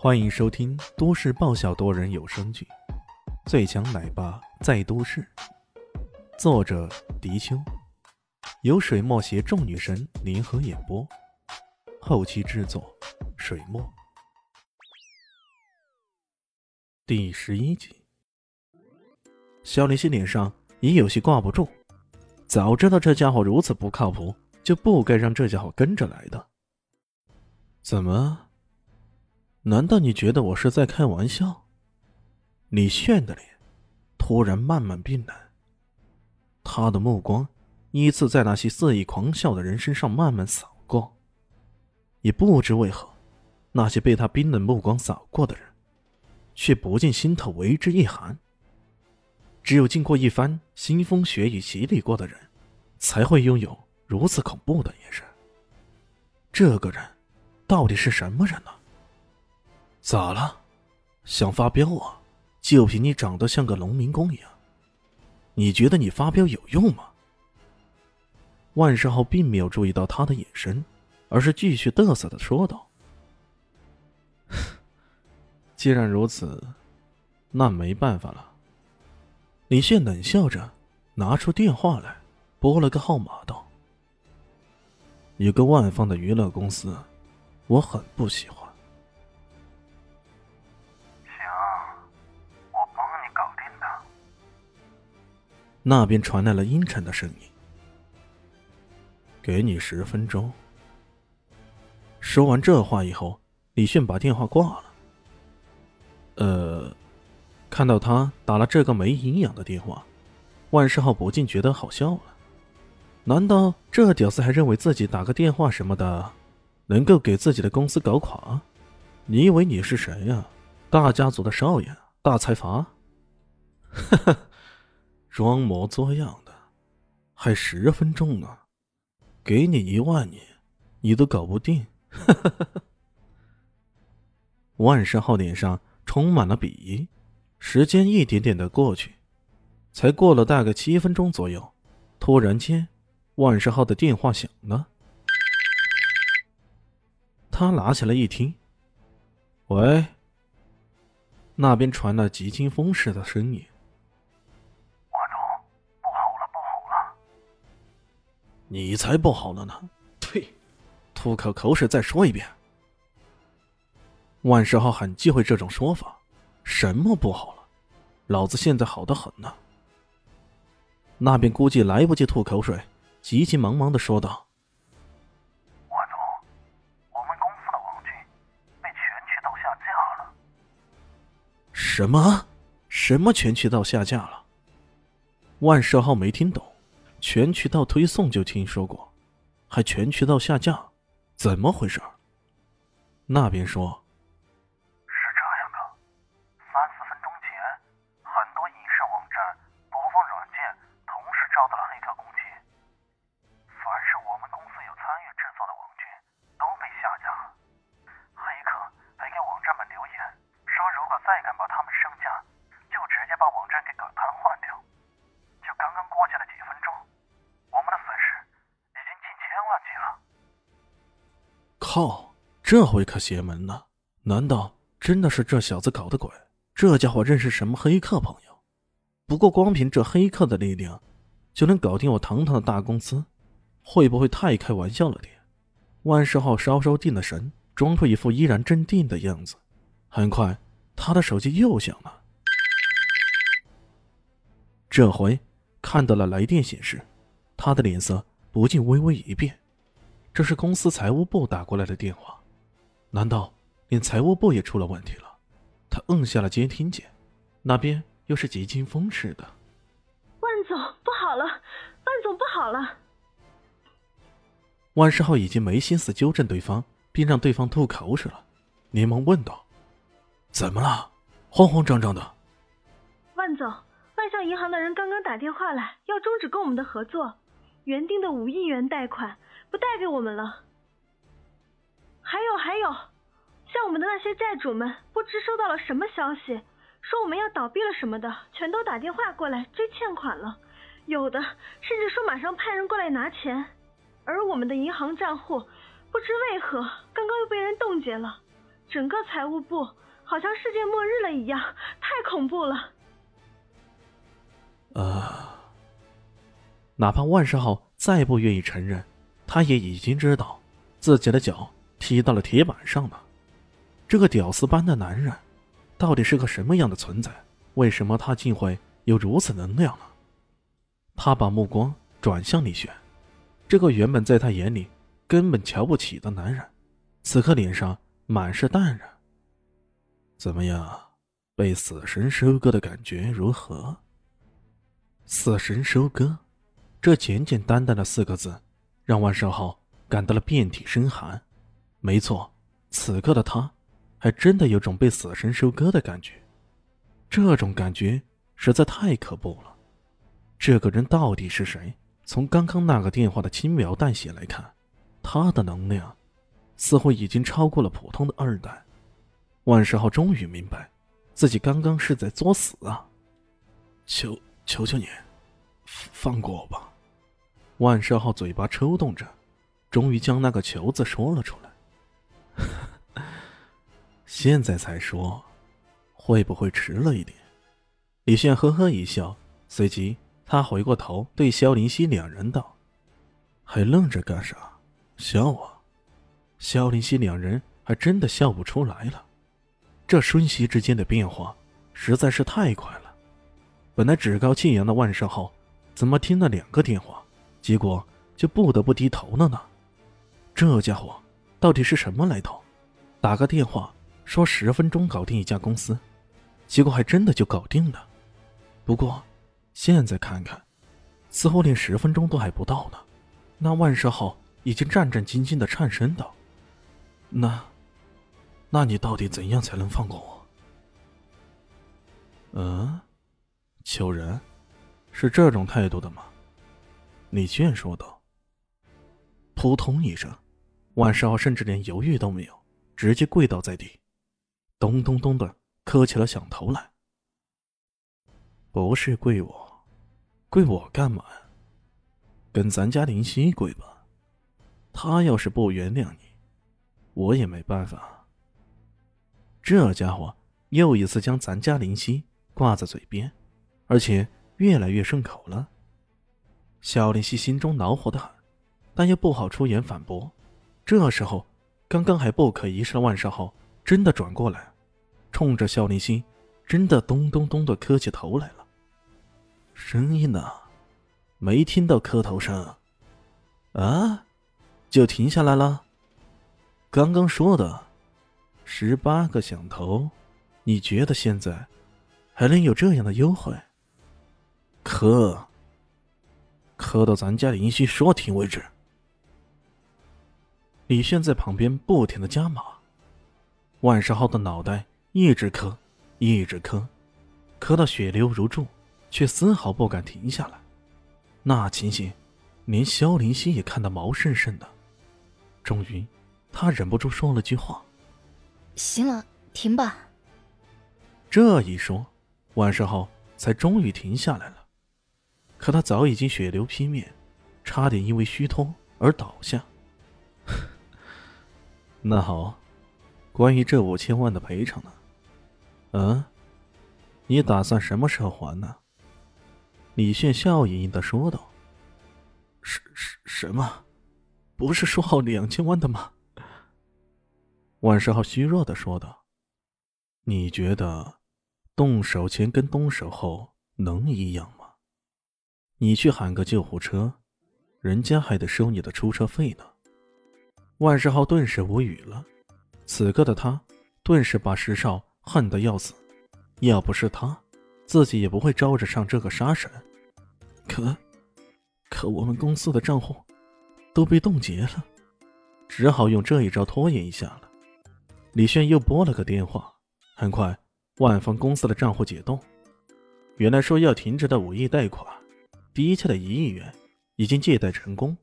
欢迎收听都市爆笑多人有声剧《最强奶爸在都市》，作者：迪秋，由水墨携众女神联合演播，后期制作：水墨。第十一集，肖林熙脸上已有些挂不住。早知道这家伙如此不靠谱，就不该让这家伙跟着来的。怎么？难道你觉得我是在开玩笑？李炫的脸突然慢慢变冷，他的目光依次在那些肆意狂笑的人身上慢慢扫过，也不知为何，那些被他冰冷目光扫过的人，却不禁心头为之一寒。只有经过一番腥风血雨洗礼过的人，才会拥有如此恐怖的眼神。这个人到底是什么人呢？咋了？想发飙啊？就凭你长得像个农民工一样，你觉得你发飙有用吗？万世浩并没有注意到他的眼神，而是继续得瑟的说道：“ 既然如此，那没办法了。”李现冷笑着拿出电话来，拨了个号码道：“有个万方的娱乐公司，我很不喜欢。”那边传来了阴沉的声音：“给你十分钟。”说完这话以后，李炫把电话挂了。呃，看到他打了这个没营养的电话，万世浩不禁觉得好笑了。难道这屌丝还认为自己打个电话什么的，能够给自己的公司搞垮？你以为你是谁呀？大家族的少爷，大财阀？哈哈。装模作样的，还十分钟呢，给你一万年，你都搞不定。万世浩脸上充满了鄙夷。时间一点点的过去，才过了大概七分钟左右，突然间，万世浩的电话响了。他拿起来一听，喂，那边传来急惊风似的声音。你才不好了呢！呸！吐口口水再说一遍。万世浩很忌讳这种说法。什么不好了？老子现在好的很呢。那边估计来不及吐口水，急急忙忙的说道：“万总，我们公司的网剧被全渠道下架了。”什么？什么全渠道下架了？万世浩没听懂。全渠道推送就听说过，还全渠道下架，怎么回事？那边说。靠，这回可邪门了！难道真的是这小子搞的鬼？这家伙认识什么黑客朋友？不过光凭这黑客的力量，就能搞定我堂堂的大公司，会不会太开玩笑了点？万世浩稍稍定了神，装出一副依然镇定的样子。很快，他的手机又响了。这回看到了来电显示，他的脸色不禁微微一变。这是公司财务部打过来的电话，难道连财务部也出了问题了？他摁下了接听键，那边又是急惊风似的。万总，不好了！万总，不好了！万世浩已经没心思纠正对方，并让对方吐口水了，连忙问道：“怎么了？慌慌张张的。”万总，万象银行的人刚刚打电话来，要终止跟我们的合作，原定的五亿元贷款。不贷给我们了。还有还有，像我们的那些债主们，不知收到了什么消息，说我们要倒闭了什么的，全都打电话过来追欠款了。有的甚至说马上派人过来拿钱。而我们的银行账户，不知为何刚刚又被人冻结了，整个财务部好像世界末日了一样，太恐怖了。呃，哪怕万世浩再不愿意承认，他也已经知道自己的脚踢到了铁板上了。这个屌丝般的男人，到底是个什么样的存在？为什么他竟会有如此能量呢？他把目光转向李轩，这个原本在他眼里根本瞧不起的男人，此刻脸上满是淡然。怎么样，被死神收割的感觉如何？死神收割，这简简单单的四个字，让万少浩感到了遍体生寒。没错，此刻的他。还真的有种被死神收割的感觉，这种感觉实在太可怖了。这个人到底是谁？从刚刚那个电话的轻描淡写来看，他的能量似乎已经超过了普通的二代。万世浩终于明白，自己刚刚是在作死啊！求求求你，放过我吧！万世浩嘴巴抽动着，终于将那个“求”字说了出来。现在才说，会不会迟了一点？李炫呵呵一笑，随即他回过头对萧林熙两人道：“还愣着干啥？笑啊！”萧林熙两人还真的笑不出来了。这瞬息之间的变化实在是太快了。本来趾高气扬的万圣浩，怎么听了两个电话，结果就不得不低头了呢？这家伙到底是什么来头？打个电话。说十分钟搞定一家公司，结果还真的就搞定了。不过，现在看看，似乎连十分钟都还不到呢。那万世浩已经战战兢兢的颤声道：“那，那你到底怎样才能放过我？”嗯，求人，是这种态度的吗？李炫说道。扑通一声，万世浩甚至连犹豫都没有，直接跪倒在地。咚咚咚的磕起了响头来。不是跪我，跪我干嘛呀？跟咱家林夕跪吧。他要是不原谅你，我也没办法。这家伙又一次将咱家林夕挂在嘴边，而且越来越顺口了。小林夕心中恼火的很，但又不好出言反驳。这时候，刚刚还不可一世的万少浩。真的转过来，冲着肖林星，真的咚咚咚的磕起头来了。声音呢？没听到磕头声。啊？就停下来了？刚刚说的，十八个响头，你觉得现在还能有这样的优惠？磕，磕到咱家林夕说停为止。李炫在旁边不停的加码。万世浩的脑袋一直磕，一直磕，磕到血流如注，却丝毫不敢停下来。那情形，连萧林熙也看得毛渗渗的。终于，他忍不住说了句话：“行了，停吧。”这一说，万世浩才终于停下来了。可他早已经血流披面，差点因为虚脱而倒下。那好。关于这五千万的赔偿呢？嗯，你打算什么时候还呢？李炫笑盈盈的说道。什什什么？不是说好两千万的吗？万世浩虚弱的说道。你觉得，动手前跟动手后能一样？你去喊个救护车，人家还得收你的出车费呢。万世浩顿时无语了。此刻的他，顿时把石少恨得要死。要不是他，自己也不会招惹上这个杀神。可，可我们公司的账户都被冻结了，只好用这一招拖延一下了。李炫又拨了个电话，很快，万丰公司的账户解冻。原来说要停止的五亿贷款，低价的一亿元已经借贷成功。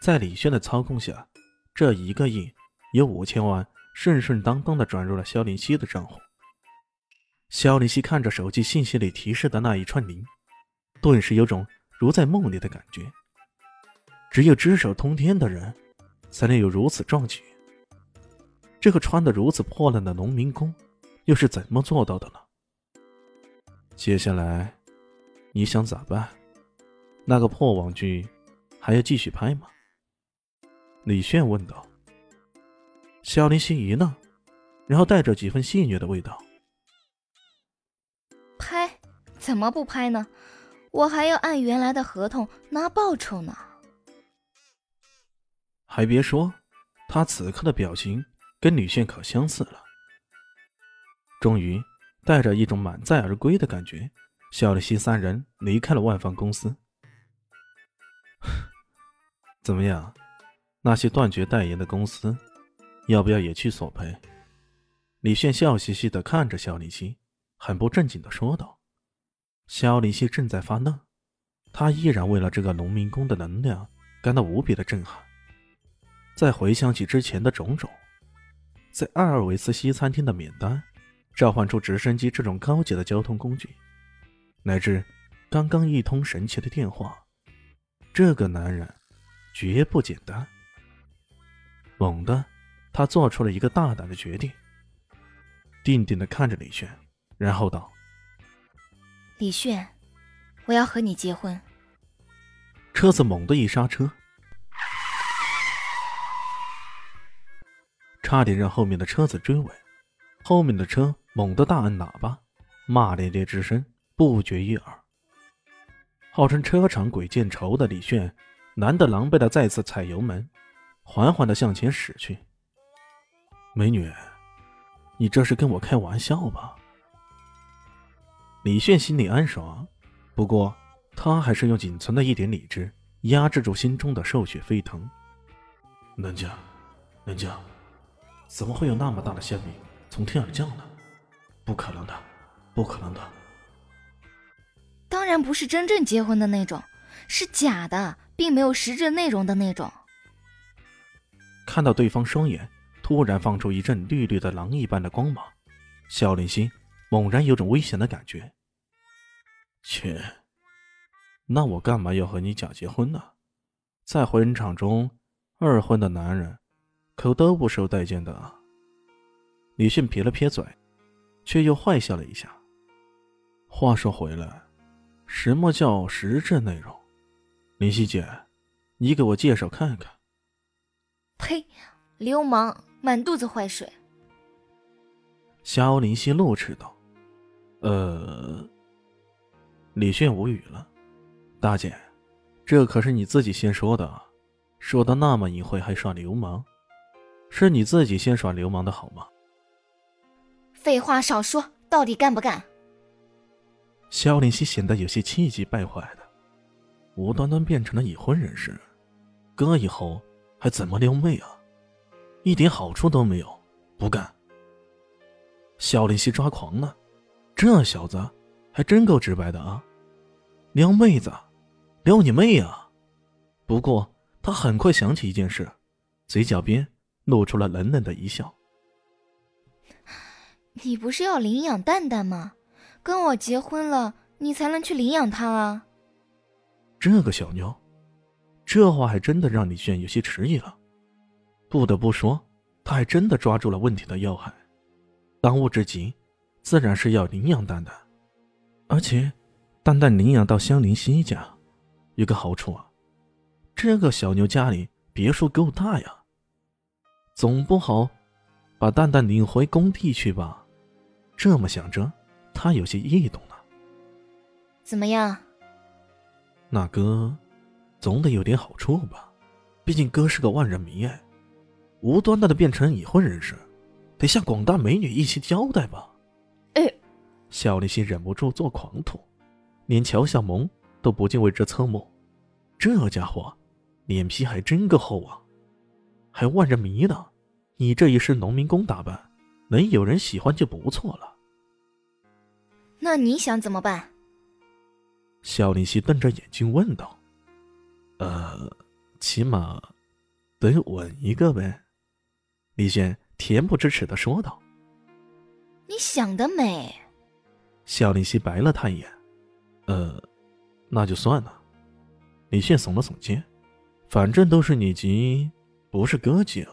在李轩的操控下，这一个亿有五千万。顺顺当当的转入了肖林熙的账户。肖林熙看着手机信息里提示的那一串零，顿时有种如在梦里的感觉。只有只手通天的人，才能有如此壮举。这个穿得如此破烂的农民工，又是怎么做到的呢？接下来，你想咋办？那个破网剧还要继续拍吗？李炫问道。肖林心一愣，然后带着几分戏谑的味道：“拍？怎么不拍呢？我还要按原来的合同拿报酬呢。”还别说，他此刻的表情跟李炫可相似了。终于，带着一种满载而归的感觉，肖林心三人离开了万方公司。怎么样？那些断绝代言的公司？要不要也去索赔？李炫笑嘻嘻的看着肖林熙，很不正经的说道。肖林熙正在发愣，他依然为了这个农民工的能量感到无比的震撼。再回想起之前的种种，在阿尔维斯西餐厅的免单，召唤出直升机这种高级的交通工具，乃至刚刚一通神奇的电话，这个男人绝不简单。猛地。他做出了一个大胆的决定，定定的看着李炫，然后道：“李炫，我要和你结婚。”车子猛地一刹车，差点让后面的车子追尾。后面的车猛地大按喇叭，骂咧咧之声不绝于耳。号称车长鬼见愁的李炫，难得狼狈的再次踩油门，缓缓的向前驶去。美女，你这是跟我开玩笑吧？李炫心里暗爽，不过他还是用仅存的一点理智压制住心中的兽血沸腾。能降，能降，怎么会有那么大的馅饼从天而降呢？不可能的，不可能的。当然不是真正结婚的那种，是假的，并没有实质内容的那种。看到对方双眼。突然放出一阵绿绿的狼一般的光芒，肖林心猛然有种危险的感觉。切，那我干嘛要和你假结婚呢？在婚场中，二婚的男人可都不受待见的啊。李迅撇了撇嘴，却又坏笑了一下。话说回来，什么叫实质内容？林夕姐，你给我介绍看看。呸！流氓！满肚子坏水，肖林熙怒斥道：“呃。”李炫无语了。大姐，这可是你自己先说的，说的那么隐晦，还耍流氓，是你自己先耍流氓的好吗？废话少说，到底干不干？肖林熙显得有些气急败坏的，无端端变成了已婚人士，哥以后还怎么撩妹啊？一点好处都没有，不干。肖林熙抓狂了，这小子还真够直白的啊！撩妹子，撩你妹啊！不过他很快想起一件事，嘴角边露出了冷冷的一笑。你不是要领养蛋蛋吗？跟我结婚了，你才能去领养他啊！这个小妞，这话还真的让李炫有些迟疑了。不得不说，他还真的抓住了问题的要害。当务之急，自然是要领养蛋蛋。而且，蛋蛋领养到香菱西家，有个好处啊，这个小妞家里别墅够大呀。总不好把蛋蛋领回工地去吧？这么想着，他有些异动了。怎么样？那哥，总得有点好处吧？毕竟哥是个万人迷哎。无端端的变成已婚人士，得向广大美女一起交代吧？哎，肖立新忍不住做狂吐，连乔小萌都不禁为之侧目。这家伙脸皮还真够厚啊！还万人迷呢，你这一身农民工打扮，能有人喜欢就不错了。那你想怎么办？肖林熙瞪着眼睛问道：“呃，起码得吻一个呗。”李轩恬不知耻的说道：“你想得美。”肖林熙白了他一眼：“呃，那就算了。”李炫耸了耸肩：“反正都是你急，不是哥急啊。”